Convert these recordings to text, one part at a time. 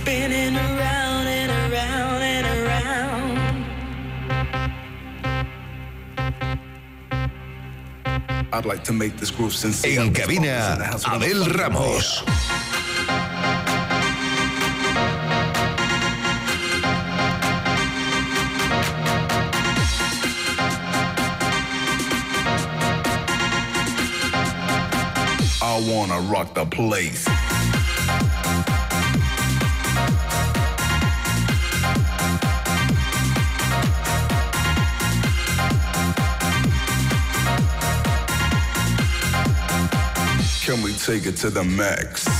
Spinning around and around and around. I'd like to make this groove sincere. En cabina, Abel Ramos. I wanna rock the place. Take it to the max?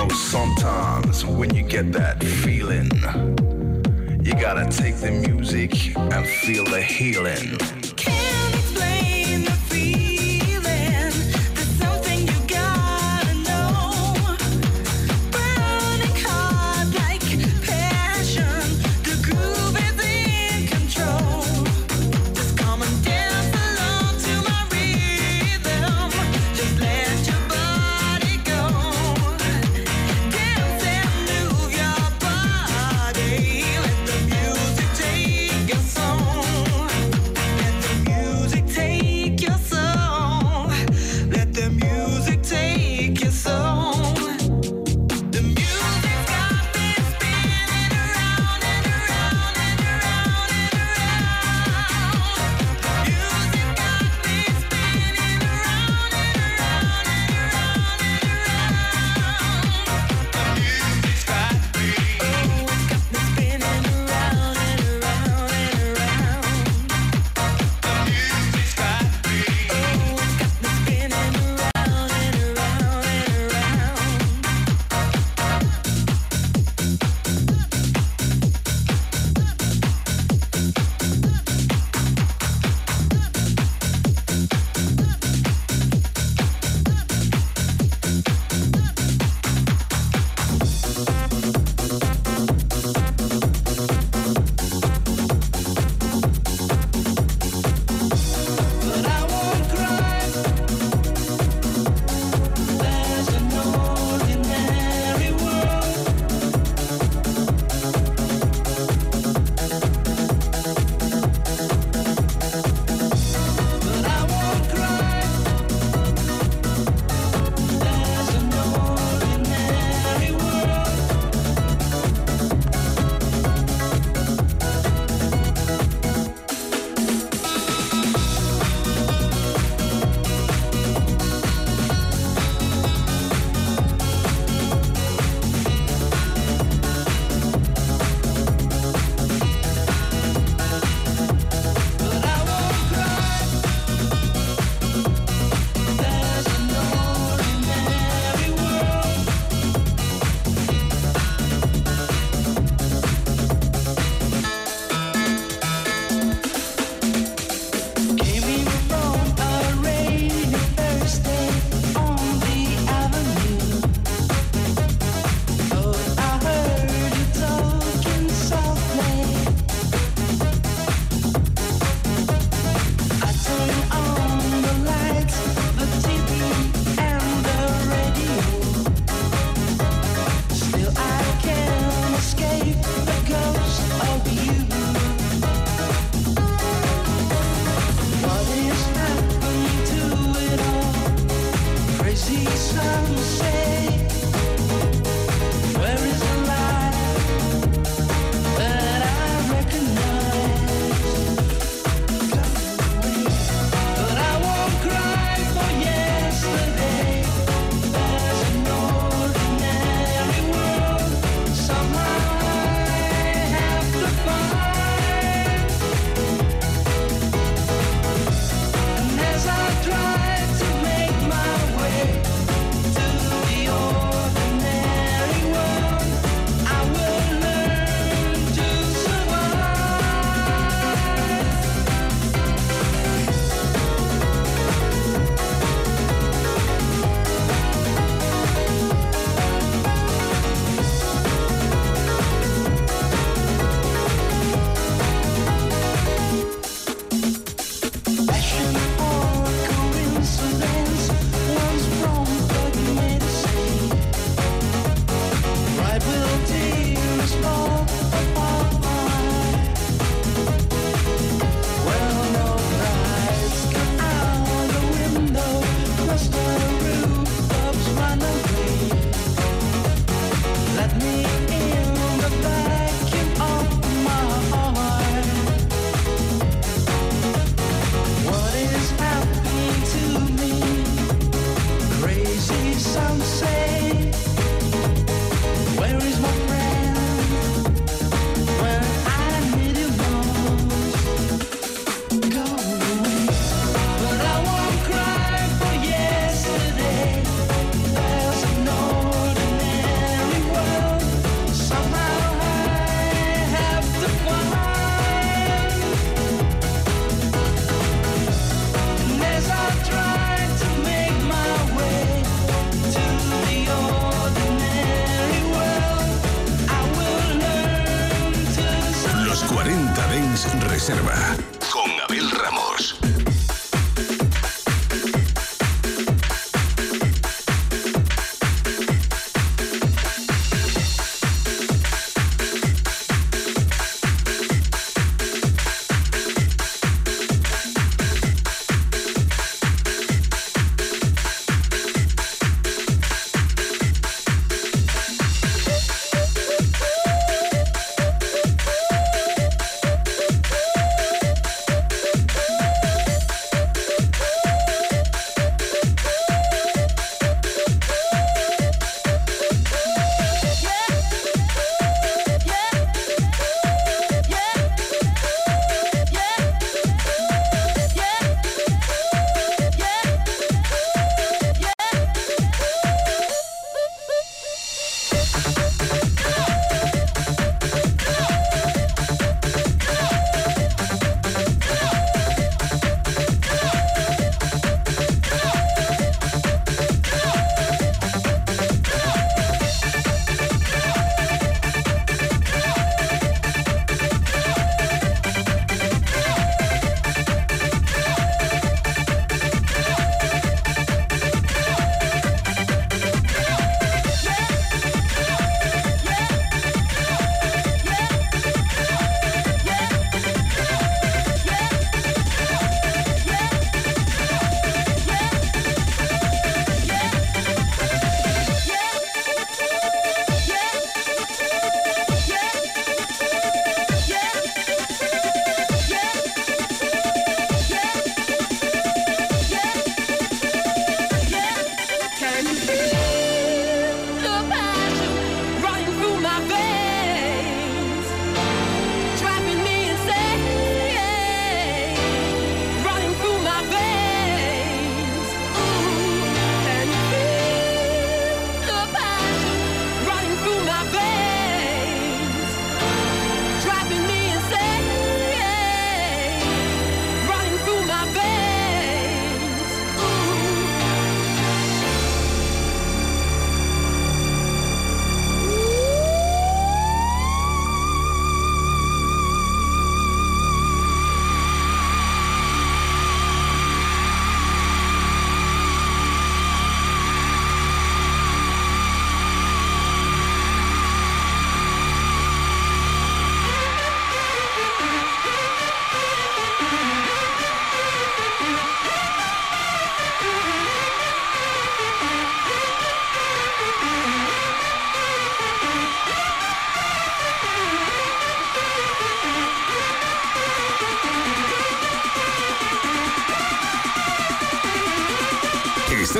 Know, sometimes when you get that feeling, you gotta take the music and feel the healing.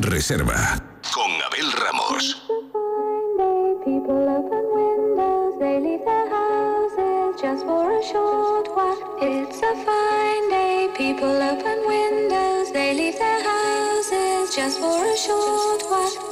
Reserva. Con Abel Ramos. people open windows they leave their houses Just for a short while, it's a fine day. People open windows, they leave their houses just for a short while.